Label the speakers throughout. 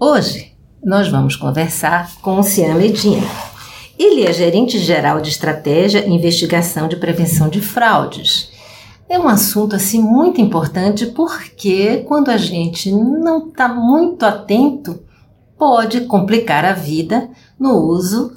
Speaker 1: Hoje nós vamos conversar com o Cian Medina. Ele é gerente geral de estratégia e investigação de prevenção de fraudes. É um assunto assim muito importante porque quando a gente não está muito atento, pode complicar a vida no uso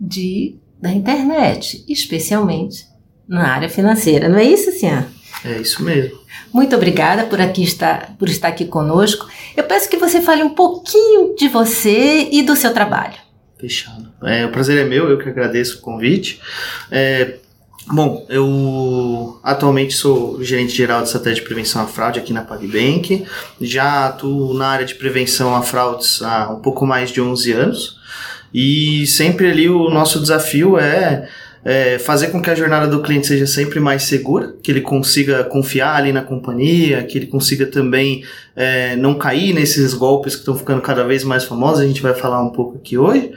Speaker 1: de, da internet, especialmente na área financeira. Não é isso, Cian?
Speaker 2: É isso mesmo.
Speaker 1: Muito obrigada por aqui estar, por estar aqui conosco. Eu peço que você fale um pouquinho de você e do seu trabalho.
Speaker 2: Fechado. É, o prazer é meu, eu que agradeço o convite. É, bom, eu atualmente sou gerente geral de estratégia de prevenção à fraude aqui na PagBank. Já atuo na área de prevenção a fraudes há um pouco mais de 11 anos. E sempre ali o nosso desafio é é, fazer com que a jornada do cliente seja sempre mais segura, que ele consiga confiar ali na companhia, que ele consiga também é, não cair nesses golpes que estão ficando cada vez mais famosos, a gente vai falar um pouco aqui hoje,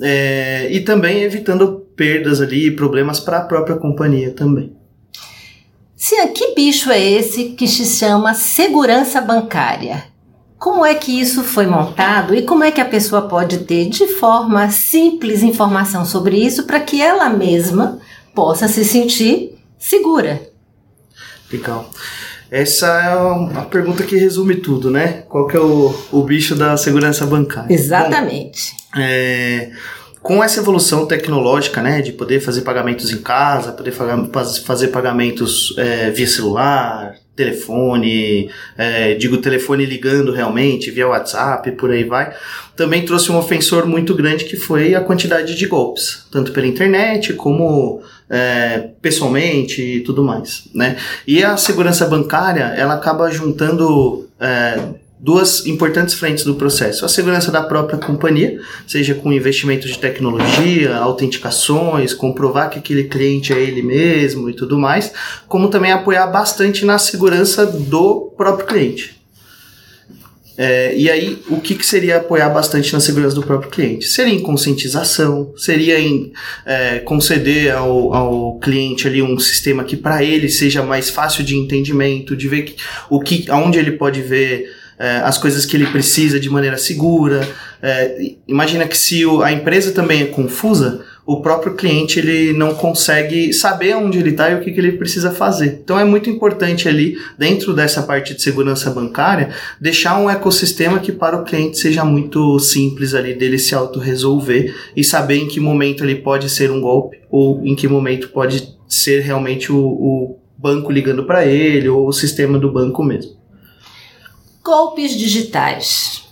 Speaker 2: é, e também evitando perdas ali e problemas para a própria companhia também.
Speaker 1: Cia, que bicho é esse que se chama segurança bancária? Como é que isso foi montado e como é que a pessoa pode ter de forma simples informação sobre isso para que ela mesma possa se sentir segura?
Speaker 2: Legal. Essa é uma pergunta que resume tudo, né? Qual que é o, o bicho da segurança bancária?
Speaker 1: Exatamente.
Speaker 2: Bom, é, com essa evolução tecnológica, né, de poder fazer pagamentos em casa, poder fazer pagamentos é, via celular, telefone, é, digo telefone ligando realmente, via WhatsApp, por aí vai, também trouxe um ofensor muito grande que foi a quantidade de golpes, tanto pela internet como é, pessoalmente e tudo mais, né? E a segurança bancária, ela acaba juntando é, duas importantes frentes do processo. A segurança da própria companhia, seja com investimento de tecnologia, autenticações, comprovar que aquele cliente é ele mesmo e tudo mais, como também apoiar bastante na segurança do próprio cliente. É, e aí, o que, que seria apoiar bastante na segurança do próprio cliente? Seria em conscientização, seria em é, conceder ao, ao cliente ali um sistema que para ele seja mais fácil de entendimento, de ver que, o que, aonde ele pode ver é, as coisas que ele precisa de maneira segura. É, imagina que se o, a empresa também é confusa, o próprio cliente ele não consegue saber onde ele está e o que, que ele precisa fazer. Então é muito importante ali, dentro dessa parte de segurança bancária, deixar um ecossistema que para o cliente seja muito simples ali dele se autorresolver e saber em que momento ele pode ser um golpe ou em que momento pode ser realmente o, o banco ligando para ele ou o sistema do banco mesmo.
Speaker 1: Golpes digitais.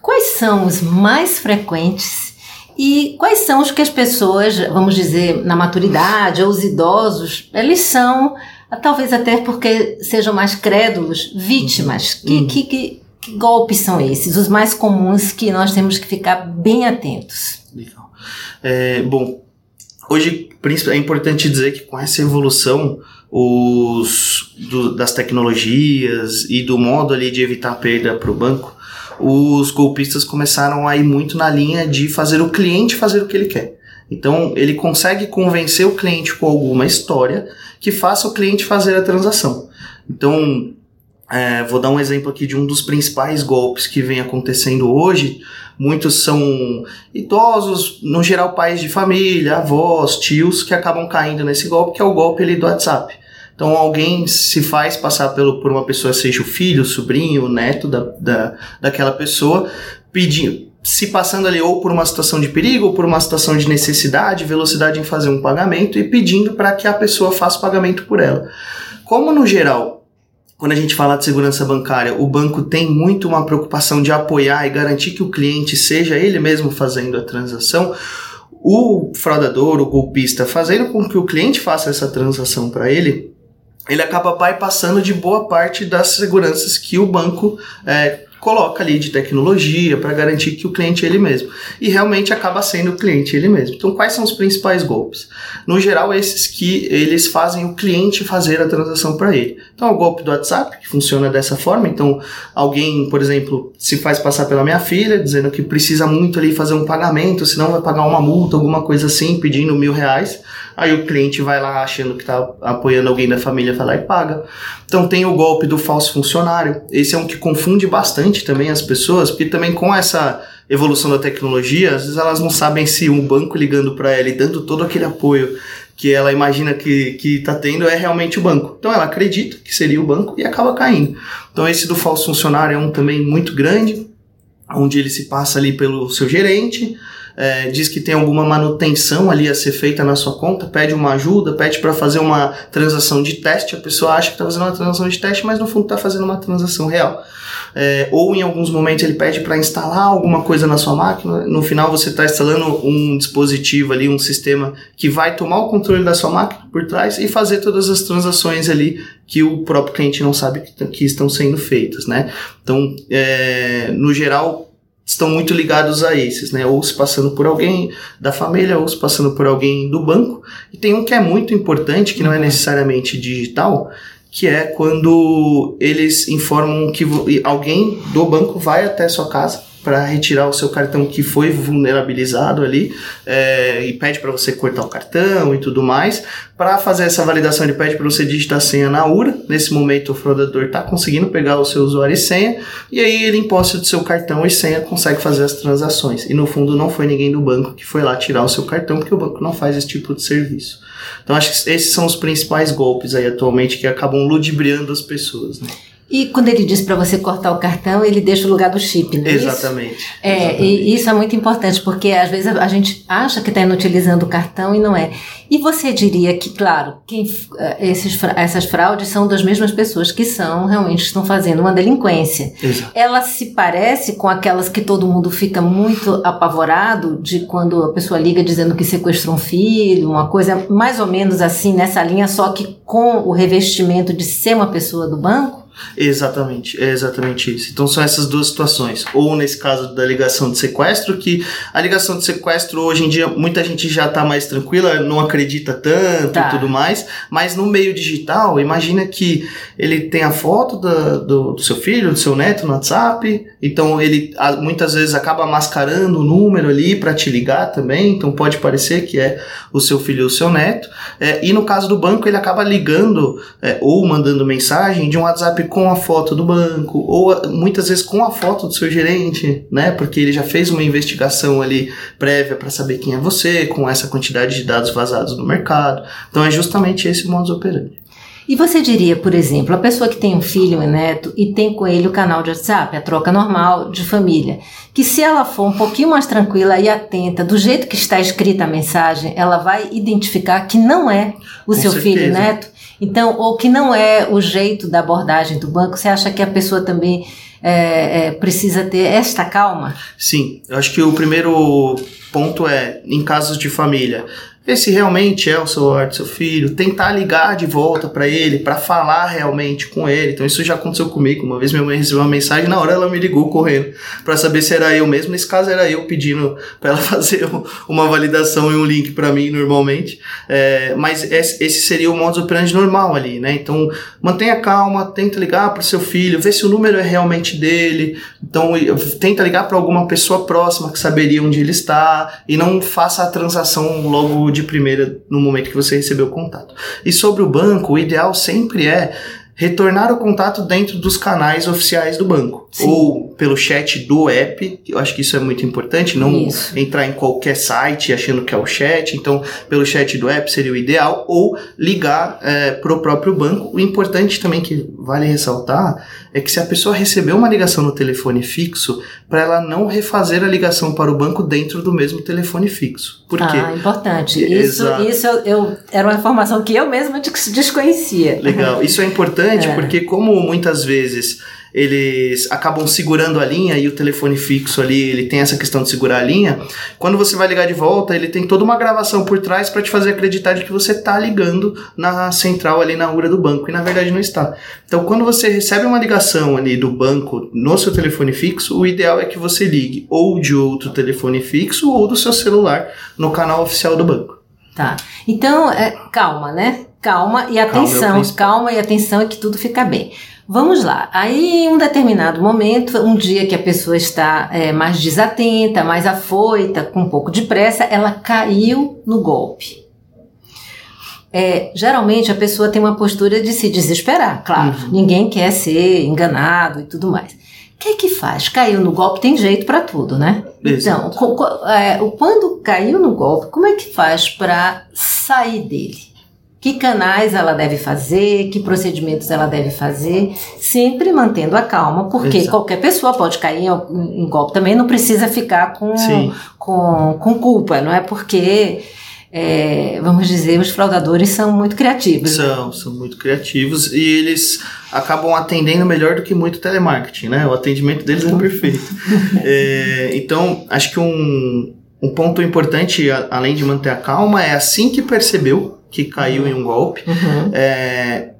Speaker 1: Quais são os mais frequentes e quais são os que as pessoas, vamos dizer, na maturidade ou os idosos, eles são, talvez até porque sejam mais crédulos, vítimas? Que, uhum. que, que, que golpes são esses? Os mais comuns que nós temos que ficar bem atentos.
Speaker 2: Legal. É, bom, hoje é importante dizer que com essa evolução os, do, das tecnologias e do modo ali de evitar perda para o banco, os golpistas começaram a ir muito na linha de fazer o cliente fazer o que ele quer. Então ele consegue convencer o cliente com alguma história que faça o cliente fazer a transação. Então é, vou dar um exemplo aqui de um dos principais golpes que vem acontecendo hoje. Muitos são idosos, no geral pais de família, avós, tios, que acabam caindo nesse golpe, que é o golpe ali do WhatsApp. Então alguém se faz passar pelo, por uma pessoa, seja o filho, o sobrinho, o neto da, da, daquela pessoa, pedindo, se passando ali ou por uma situação de perigo, ou por uma situação de necessidade, velocidade em fazer um pagamento e pedindo para que a pessoa faça o pagamento por ela. Como no geral quando a gente fala de segurança bancária, o banco tem muito uma preocupação de apoiar e garantir que o cliente seja ele mesmo fazendo a transação. O fraudador, o golpista, fazendo com que o cliente faça essa transação para ele, ele acaba bypassando de boa parte das seguranças que o banco é, coloca ali de tecnologia para garantir que o cliente é ele mesmo. E realmente acaba sendo o cliente ele mesmo. Então, quais são os principais golpes? No geral, esses que eles fazem o cliente fazer a transação para ele. Então, o golpe do WhatsApp, que funciona dessa forma. Então, alguém, por exemplo, se faz passar pela minha filha, dizendo que precisa muito ali fazer um pagamento, senão vai pagar uma multa, alguma coisa assim, pedindo mil reais. Aí o cliente vai lá achando que está apoiando alguém da família, vai lá e paga. Então tem o golpe do falso funcionário. Esse é um que confunde bastante também as pessoas, porque também com essa evolução da tecnologia, às vezes elas não sabem se um banco ligando para ela e dando todo aquele apoio que ela imagina que, que tá tendo é realmente o banco. Então ela acredita que seria o banco e acaba caindo. Então esse do falso funcionário é um também muito grande, onde ele se passa ali pelo seu gerente, é, diz que tem alguma manutenção ali a ser feita na sua conta, pede uma ajuda, pede para fazer uma transação de teste, a pessoa acha que está fazendo uma transação de teste, mas no fundo está fazendo uma transação real. É, ou em alguns momentos ele pede para instalar alguma coisa na sua máquina, no final você está instalando um dispositivo ali, um sistema que vai tomar o controle da sua máquina por trás e fazer todas as transações ali que o próprio cliente não sabe que, que estão sendo feitas, né? Então, é, no geral, estão muito ligados a esses, né? Ou se passando por alguém da família, ou se passando por alguém do banco. E tem um que é muito importante, que não é necessariamente digital, que é quando eles informam que alguém do banco vai até sua casa para retirar o seu cartão que foi vulnerabilizado ali é, e pede para você cortar o cartão e tudo mais. Para fazer essa validação, ele pede para você digitar a senha na URA. Nesse momento, o fraudador está conseguindo pegar o seu usuário e senha, e aí ele, em posse do seu cartão e senha, consegue fazer as transações. E no fundo, não foi ninguém do banco que foi lá tirar o seu cartão, porque o banco não faz esse tipo de serviço. Então, acho que esses são os principais golpes aí atualmente que acabam ludibriando as pessoas. Né?
Speaker 1: E quando ele diz para você cortar o cartão, ele deixa o lugar do chip, né?
Speaker 2: Exatamente.
Speaker 1: Isso? É,
Speaker 2: exatamente.
Speaker 1: e isso é muito importante, porque às vezes a gente acha que está inutilizando o cartão e não é. E você diria que, claro, quem, eh, esses, essas fraudes são das mesmas pessoas que são realmente estão fazendo uma delinquência.
Speaker 2: Exato.
Speaker 1: Ela se parece com aquelas que todo mundo fica muito apavorado de quando a pessoa liga dizendo que sequestrou um filho, uma coisa mais ou menos assim nessa linha, só que com o revestimento de ser uma pessoa do banco?
Speaker 2: Exatamente, é exatamente isso. Então são essas duas situações. Ou nesse caso da ligação de sequestro, que a ligação de sequestro hoje em dia muita gente já está mais tranquila, não acredita tanto tá. e tudo mais, mas no meio digital, imagina que ele tem a foto da, do, do, seu filho, do seu neto no WhatsApp, então ele muitas vezes acaba mascarando o número ali para te ligar também, então pode parecer que é o seu filho ou o seu neto. É, e no caso do banco, ele acaba ligando é, ou mandando mensagem de um WhatsApp com a foto do banco, ou muitas vezes com a foto do seu gerente, né? Porque ele já fez uma investigação ali prévia para saber quem é você, com essa quantidade de dados vazados no mercado. Então é justamente esse o modus operandi.
Speaker 1: E você diria, por exemplo, a pessoa que tem um filho e um neto e tem com ele o canal de WhatsApp, a troca normal de família, que se ela for um pouquinho mais tranquila e atenta, do jeito que está escrita a mensagem, ela vai identificar que não é o com seu certeza. filho e neto então, ou que não é o jeito da abordagem do banco, você acha que a pessoa também é, é, precisa ter esta calma?
Speaker 2: Sim, eu acho que o primeiro ponto é, em casos de família, ver se realmente é o celular do seu filho, tentar ligar de volta para ele, para falar realmente com ele. Então isso já aconteceu comigo. Uma vez minha mãe recebeu uma mensagem, na hora ela me ligou correndo para saber se era eu mesmo. Nesse caso era eu pedindo para ela fazer uma validação e um link para mim normalmente. É, mas esse seria o modus operandi normal ali, né? Então mantenha calma, tenta ligar para o seu filho, vê se o número é realmente dele. Então tenta ligar para alguma pessoa próxima que saberia onde ele está e não faça a transação logo de primeira no momento que você recebeu o contato. E sobre o banco, o ideal sempre é retornar o contato dentro dos canais oficiais do banco. Sim. Ou pelo chat do app, eu acho que isso é muito importante, não isso. entrar em qualquer site achando que é o chat, então pelo chat do app seria o ideal, ou ligar é, para o próprio banco. O importante também que vale ressaltar é que se a pessoa recebeu uma ligação no telefone fixo, para ela não refazer a ligação para o banco dentro do mesmo telefone fixo. Por quê?
Speaker 1: Ah, importante. Isso, isso eu, eu, era uma informação que eu mesma desconhecia.
Speaker 2: Legal. Isso é importante é. porque como muitas vezes eles acabam segurando a linha e o telefone fixo ali, ele tem essa questão de segurar a linha. Quando você vai ligar de volta, ele tem toda uma gravação por trás para te fazer acreditar de que você está ligando na central ali na URA do banco e na verdade não está. Então, quando você recebe uma ligação ali do banco no seu telefone fixo, o ideal é que você ligue ou de outro telefone fixo ou do seu celular no canal oficial do banco.
Speaker 1: Tá. Então, é, calma, né? Calma e atenção, calma, calma e atenção e que tudo fica bem. Vamos lá. Aí, em um determinado momento, um dia que a pessoa está é, mais desatenta, mais afoita, com um pouco de pressa, ela caiu no golpe. É, geralmente a pessoa tem uma postura de se desesperar, claro. Uhum. Ninguém quer ser enganado e tudo mais. O que é que faz? Caiu no golpe, tem jeito para tudo, né? Exato. Então, é, quando caiu no golpe, como é que faz para sair dele? Que canais ela deve fazer, que procedimentos ela deve fazer, sempre mantendo a calma, porque Exato. qualquer pessoa pode cair em, em, golpe também, não precisa ficar com, com, com culpa, não é porque. É, vamos dizer, os fraudadores são muito criativos.
Speaker 2: São, são muito criativos e eles acabam atendendo melhor do que muito telemarketing, né? O atendimento deles é perfeito. é, então, acho que um, um ponto importante, além de manter a calma, é assim que percebeu que caiu uhum. em um golpe, uhum. é,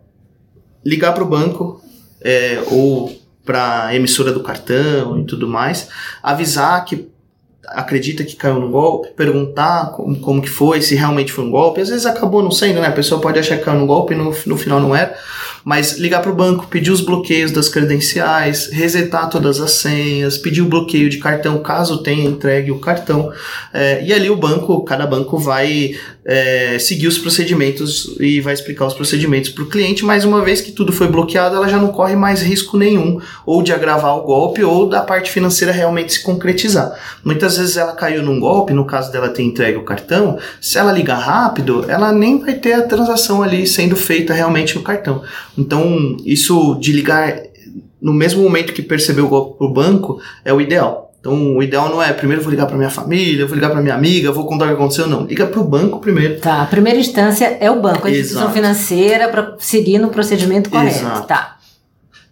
Speaker 2: ligar para o banco é, ou para a emissora do cartão e tudo mais, avisar que acredita que caiu no golpe, perguntar como, como que foi, se realmente foi um golpe. Às vezes acabou não sendo, né? A pessoa pode achar que caiu no golpe e no, no final não era. Mas ligar para o banco, pedir os bloqueios das credenciais, resetar todas as senhas, pedir o bloqueio de cartão caso tenha entregue o cartão. É, e ali o banco, cada banco vai é, seguir os procedimentos e vai explicar os procedimentos para o cliente, mas uma vez que tudo foi bloqueado, ela já não corre mais risco nenhum, ou de agravar o golpe, ou da parte financeira realmente se concretizar. Muitas vezes ela caiu num golpe, no caso dela ter entregue o cartão, se ela ligar rápido, ela nem vai ter a transação ali sendo feita realmente no cartão. Então, isso de ligar no mesmo momento que percebeu o golpe para o banco é o ideal. Então, o ideal não é primeiro vou ligar para minha família, vou ligar para minha amiga, vou contar o que aconteceu, não. Liga para o banco primeiro.
Speaker 1: Tá, a primeira instância é o banco, a instituição Exato. financeira para seguir no procedimento correto. Exato. Tá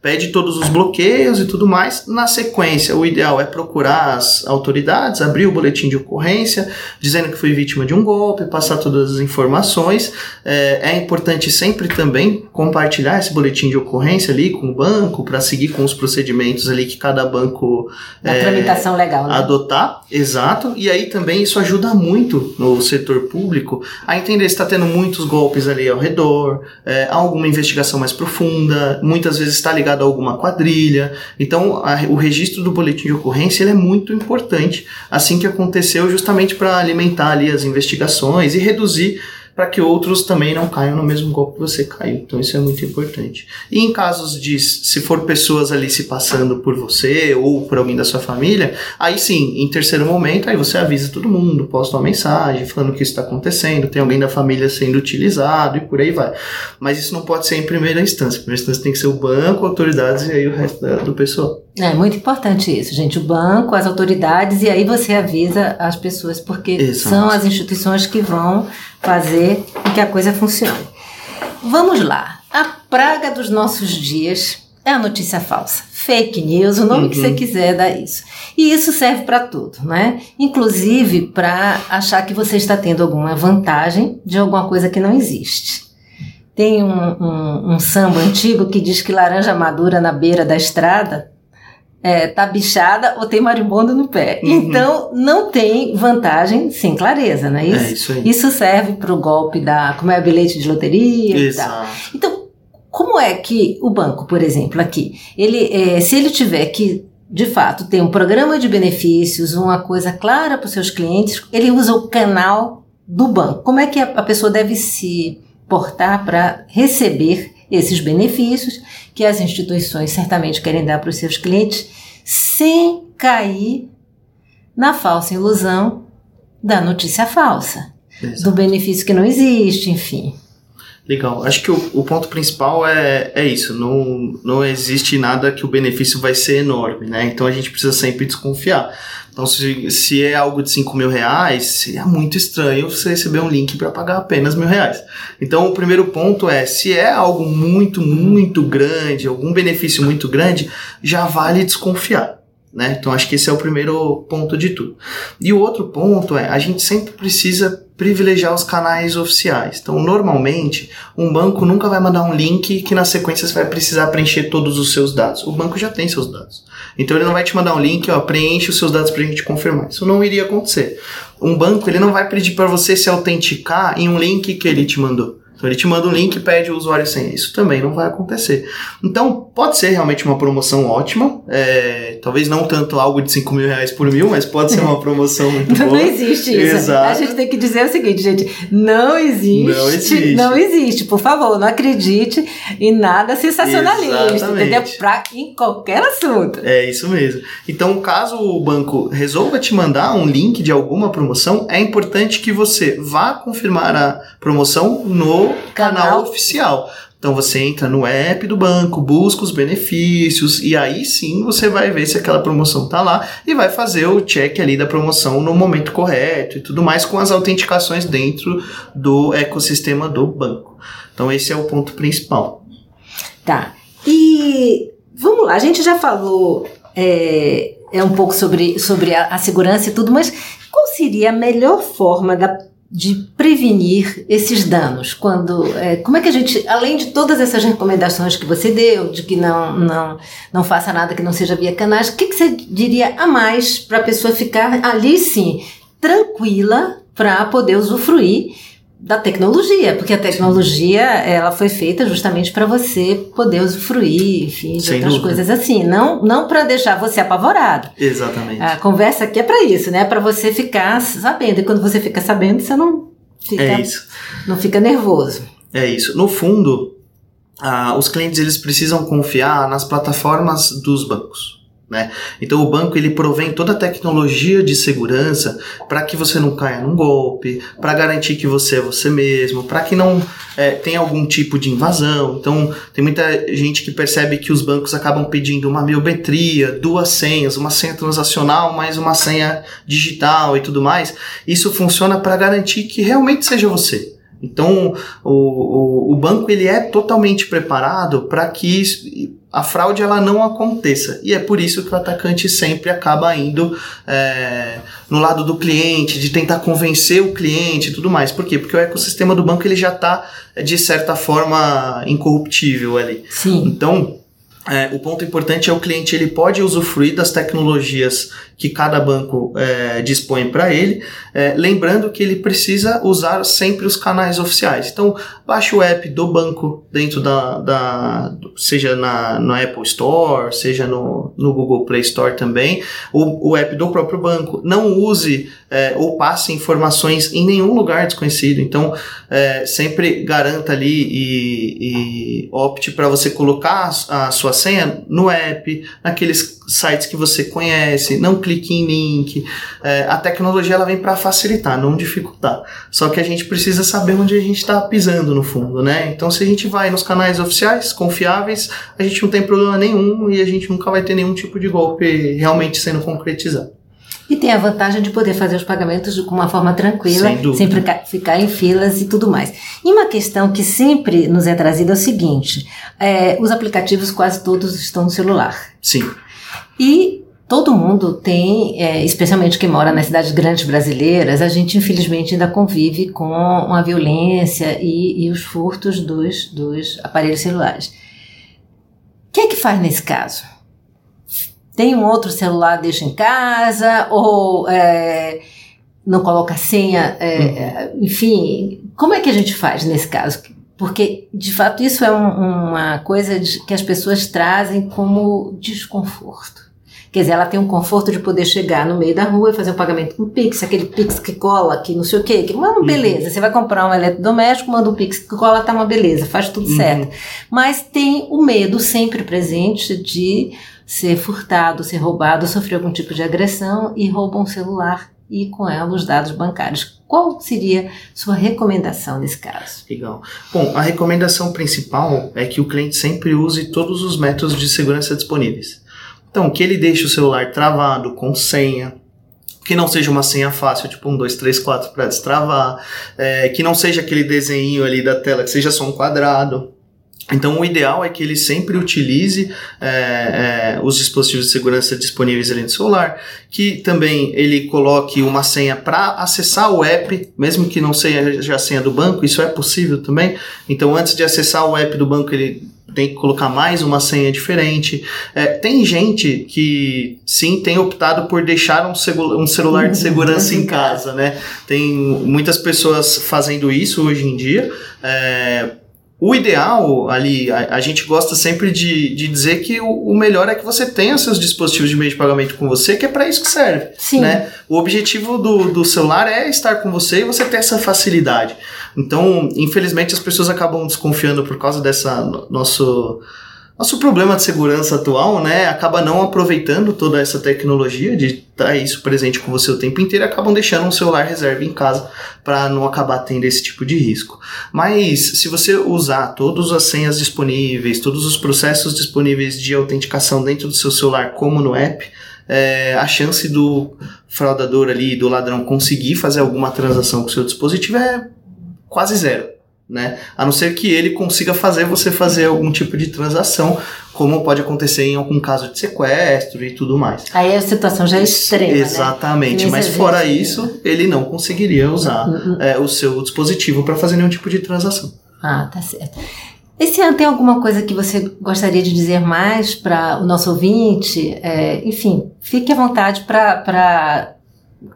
Speaker 2: pede todos os bloqueios e tudo mais. Na sequência, o ideal é procurar as autoridades, abrir o boletim de ocorrência, dizendo que foi vítima de um golpe, passar todas as informações. É, é importante sempre também compartilhar esse boletim de ocorrência ali com o banco, para seguir com os procedimentos ali que cada banco
Speaker 1: é, tramitação legal, né?
Speaker 2: adotar. Exato. E aí também isso ajuda muito no setor público a entender se está tendo muitos golpes ali ao redor, é, alguma investigação mais profunda, muitas vezes está ligado ligado a alguma quadrilha. Então, a, o registro do boletim de ocorrência é muito importante, assim que aconteceu, justamente para alimentar ali as investigações e reduzir para que outros também não caiam no mesmo golpe que você caiu. Então isso é muito importante. E em casos de se for pessoas ali se passando por você ou por alguém da sua família, aí sim, em terceiro momento, aí você avisa todo mundo, posta uma mensagem falando que isso está acontecendo, tem alguém da família sendo utilizado e por aí vai. Mas isso não pode ser em primeira instância. Em primeira instância tem que ser o banco, autoridades e aí o resto do pessoal.
Speaker 1: É muito importante isso, gente. O banco, as autoridades, e aí você avisa as pessoas, porque Exato. são as instituições que vão fazer com que a coisa funcione. Vamos lá. A praga dos nossos dias é a notícia falsa. Fake news, o nome uhum. que você uhum. quiser dar isso. E isso serve para tudo, né? Inclusive para achar que você está tendo alguma vantagem de alguma coisa que não existe. Tem um, um, um samba antigo que diz que laranja madura na beira da estrada é, tá bichada ou tem marimbondo no pé. Uhum. Então, não tem vantagem sem clareza, não é isso?
Speaker 2: É isso aí.
Speaker 1: Isso serve para o golpe da. Como é o bilhete de loteria e tal. Então, como é que o banco, por exemplo, aqui, ele, é, se ele tiver que de fato, ter um programa de benefícios, uma coisa clara para os seus clientes, ele usa o canal do banco. Como é que a pessoa deve se portar para receber esses benefícios que as instituições certamente querem dar para os seus clientes, sem cair na falsa ilusão da notícia falsa, Exato. do benefício que não existe, enfim.
Speaker 2: Legal. Acho que o, o, ponto principal é, é isso. Não, não existe nada que o benefício vai ser enorme, né? Então a gente precisa sempre desconfiar. Então, se, se é algo de 5 mil reais, seria muito estranho você receber um link para pagar apenas mil reais. Então, o primeiro ponto é: se é algo muito, muito grande, algum benefício muito grande, já vale desconfiar. Né? Então acho que esse é o primeiro ponto de tudo. E o outro ponto é a gente sempre precisa privilegiar os canais oficiais. Então, normalmente, um banco nunca vai mandar um link que na sequência você vai precisar preencher todos os seus dados. O banco já tem seus dados. Então, ele não vai te mandar um link, ó, preenche os seus dados para a gente confirmar. Isso não iria acontecer. Um banco, ele não vai pedir para você se autenticar em um link que ele te mandou. Então ele te manda um link e pede o usuário sem. Isso também não vai acontecer. Então pode ser realmente uma promoção ótima. É, talvez não tanto algo de 5 mil reais por mil, mas pode ser uma promoção muito
Speaker 1: não,
Speaker 2: boa.
Speaker 1: Não existe isso. Exato. A gente tem que dizer o seguinte, gente. Não existe. Não existe. Não existe. Por favor, não acredite em nada sensacionalista. Exatamente. Entendeu? Pra, em qualquer assunto.
Speaker 2: É isso mesmo. Então, caso o banco resolva te mandar um link de alguma promoção, é importante que você vá confirmar a promoção no canal, oficial. Então você entra no app do banco, busca os benefícios e aí sim você vai ver se aquela promoção tá lá e vai fazer o check ali da promoção no momento correto e tudo mais com as autenticações dentro do ecossistema do banco. Então esse é o ponto principal.
Speaker 1: Tá. E vamos lá, a gente já falou é, é um pouco sobre, sobre a, a segurança e tudo, mas qual seria a melhor forma da de prevenir esses danos? Quando, é, como é que a gente, além de todas essas recomendações que você deu, de que não, não, não faça nada que não seja via canais, o que, que você diria a mais para a pessoa ficar ali sim, tranquila, para poder usufruir da tecnologia, porque a tecnologia ela foi feita justamente para você poder usufruir, enfim, de Sem outras dúvida. coisas assim, não não para deixar você apavorado.
Speaker 2: Exatamente.
Speaker 1: A conversa aqui é para isso, né? Para você ficar sabendo. E quando você fica sabendo, você não fica é isso. não fica nervoso.
Speaker 2: É isso. No fundo, ah, os clientes eles precisam confiar nas plataformas dos bancos. Né? Então o banco ele provém toda a tecnologia de segurança para que você não caia num golpe, para garantir que você é você mesmo, para que não é, tenha algum tipo de invasão. Então tem muita gente que percebe que os bancos acabam pedindo uma biometria, duas senhas, uma senha transacional mais uma senha digital e tudo mais. Isso funciona para garantir que realmente seja você. Então, o, o, o, banco ele é totalmente preparado para que isso, a fraude ela não aconteça. E é por isso que o atacante sempre acaba indo é, no lado do cliente, de tentar convencer o cliente e tudo mais. Por quê? Porque o ecossistema do banco ele já está, de certa forma, incorruptível ali.
Speaker 1: Sim.
Speaker 2: Então, é, o ponto importante é o cliente ele pode usufruir das tecnologias que cada banco é, dispõe para ele, é, lembrando que ele precisa usar sempre os canais oficiais. Então, baixe o app do banco dentro da, da seja na, no Apple Store, seja no, no Google Play Store também, o, o app do próprio banco. Não use é, ou passe informações em nenhum lugar desconhecido. Então, é, sempre garanta ali e, e opte para você colocar a, a sua senha no app, naqueles sites que você conhece, não clique em link. É, a tecnologia ela vem para facilitar, não dificultar. Só que a gente precisa saber onde a gente está pisando no fundo, né? Então, se a gente vai nos canais oficiais, confiáveis, a gente não tem problema nenhum e a gente nunca vai ter nenhum tipo de golpe realmente sendo concretizado.
Speaker 1: E tem a vantagem de poder fazer os pagamentos de uma forma tranquila, sem, sem ficar em filas e tudo mais. E uma questão que sempre nos é trazida é o seguinte: é, os aplicativos quase todos estão no celular.
Speaker 2: Sim.
Speaker 1: E todo mundo tem, é, especialmente quem mora nas cidades grandes brasileiras, a gente infelizmente ainda convive com a violência e, e os furtos dos, dos aparelhos celulares. O que é que faz nesse caso? Tem um outro celular, deixa em casa, ou é, não coloca senha, é, uhum. enfim, como é que a gente faz nesse caso? Porque, de fato, isso é um, uma coisa de, que as pessoas trazem como desconforto. Quer dizer, ela tem um conforto de poder chegar no meio da rua e fazer um pagamento com Pix, aquele Pix que cola, que não sei o quê, que uma uhum. beleza. Você vai comprar um eletrodoméstico, manda um Pix que cola, tá uma beleza, faz tudo uhum. certo. Mas tem o medo sempre presente de ser furtado, ser roubado, sofrer algum tipo de agressão e rouba um celular e com ela os dados bancários. Qual seria sua recomendação nesse caso?
Speaker 2: Legal. Bom, a recomendação principal é que o cliente sempre use todos os métodos de segurança disponíveis. Então, que ele deixe o celular travado, com senha, que não seja uma senha fácil, tipo um, dois, três, quatro para destravar, é, que não seja aquele desenho ali da tela, que seja só um quadrado. Então, o ideal é que ele sempre utilize é, é, os dispositivos de segurança disponíveis ali no celular, que também ele coloque uma senha para acessar o app, mesmo que não seja a senha do banco, isso é possível também. Então, antes de acessar o app do banco, ele tem que colocar mais uma senha diferente. É, tem gente que sim tem optado por deixar um, um celular de segurança em casa, né? Tem muitas pessoas fazendo isso hoje em dia. É, o ideal ali, a, a, gente gosta sempre de, de dizer que o, o, melhor é que você tenha seus dispositivos de meio de pagamento com você, que é para isso que serve. Sim. Né? O objetivo do, do celular é estar com você e você ter essa facilidade. Então, infelizmente, as pessoas acabam desconfiando por causa dessa nosso nosso problema de segurança atual, né, acaba não aproveitando toda essa tecnologia de estar isso presente com você o tempo inteiro acabam deixando um celular reserva em casa para não acabar tendo esse tipo de risco. Mas se você usar todas as senhas disponíveis, todos os processos disponíveis de autenticação dentro do seu celular, como no app, é, a chance do fraudador ali, do ladrão conseguir fazer alguma transação com o seu dispositivo é quase zero né? A não ser que ele consiga fazer você fazer algum tipo de transação, como pode acontecer em algum caso de sequestro e tudo mais.
Speaker 1: Aí a situação já é extrema. Né?
Speaker 2: Exatamente, né? mas fora isso, ele não conseguiria usar uhum. é, o seu dispositivo para fazer nenhum tipo de transação.
Speaker 1: Ah, tá certo. Esse ano tem alguma coisa que você gostaria de dizer mais para o nosso ouvinte? É, enfim, fique à vontade para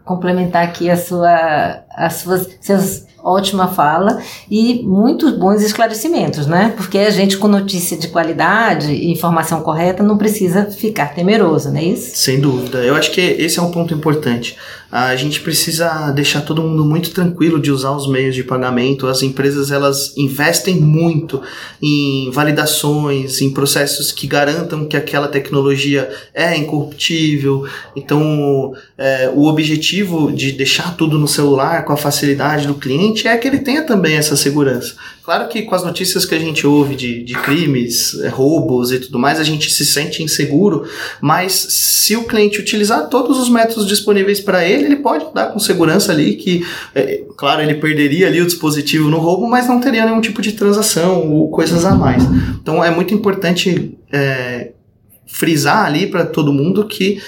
Speaker 1: complementar aqui a sua, as suas, seus ótima fala e muitos bons esclarecimentos, né? Porque a gente com notícia de qualidade e informação correta não precisa ficar temeroso, não é isso?
Speaker 2: Sem dúvida. Eu acho que esse é um ponto importante a gente precisa deixar todo mundo muito tranquilo de usar os meios de pagamento. As empresas elas investem muito em validações, em processos que garantam que aquela tecnologia é incorruptível. Então, é, o objetivo de deixar tudo no celular com a facilidade do cliente é que ele tenha também essa segurança. Claro que com as notícias que a gente ouve de, de crimes, é, roubos e tudo mais, a gente se sente inseguro, mas se o cliente utilizar todos os métodos disponíveis para ele, ele pode dar com segurança ali que, é, claro, ele perderia ali o dispositivo no roubo, mas não teria nenhum tipo de transação ou coisas a mais. Então é muito importante é, frisar ali para todo mundo que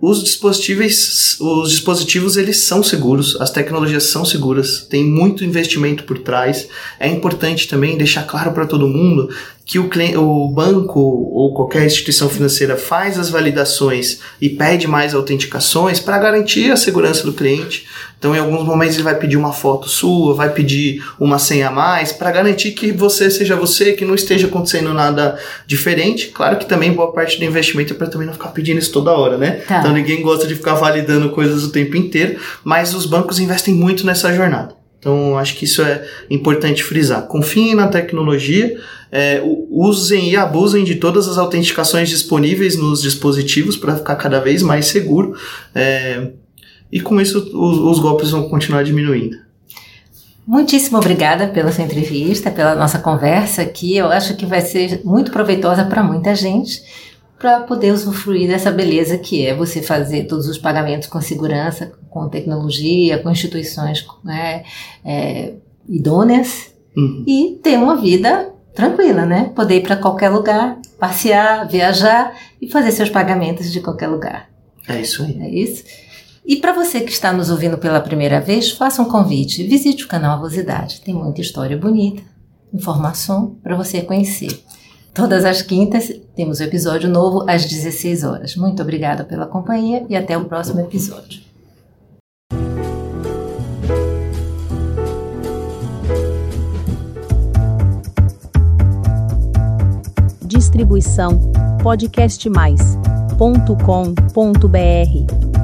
Speaker 2: os dispositivos, os dispositivos eles são seguros, as tecnologias são seguras, tem muito investimento por trás. É importante também deixar claro para todo mundo que o, cliente, o banco ou qualquer instituição financeira faz as validações e pede mais autenticações para garantir a segurança do cliente. Então, em alguns momentos, ele vai pedir uma foto sua, vai pedir uma senha a mais, para garantir que você seja você, que não esteja acontecendo nada diferente. Claro que também boa parte do investimento é para também não ficar pedindo isso toda hora, né? Tá. Então, ninguém gosta de ficar validando coisas o tempo inteiro, mas os bancos investem muito nessa jornada. Então, acho que isso é importante frisar. Confiem na tecnologia, é, usem e abusem de todas as autenticações disponíveis nos dispositivos para ficar cada vez mais seguro. É, e com isso, os, os golpes vão continuar diminuindo.
Speaker 1: Muitíssimo obrigada pela sua entrevista, pela nossa conversa aqui. Eu acho que vai ser muito proveitosa para muita gente para poder usufruir dessa beleza que é você fazer todos os pagamentos com segurança, com tecnologia, com instituições né, é, idôneas uhum. e ter uma vida tranquila, né? Poder ir para qualquer lugar, passear, viajar e fazer seus pagamentos de qualquer lugar.
Speaker 2: É isso aí.
Speaker 1: É isso. E para você que está nos ouvindo pela primeira vez, faça um convite. Visite o canal Avosidade. Tem muita história bonita, informação para você conhecer. Todas as quintas temos um episódio novo às 16 horas. Muito obrigada pela companhia e até o próximo episódio.
Speaker 3: Distribuição podcastmais.com.br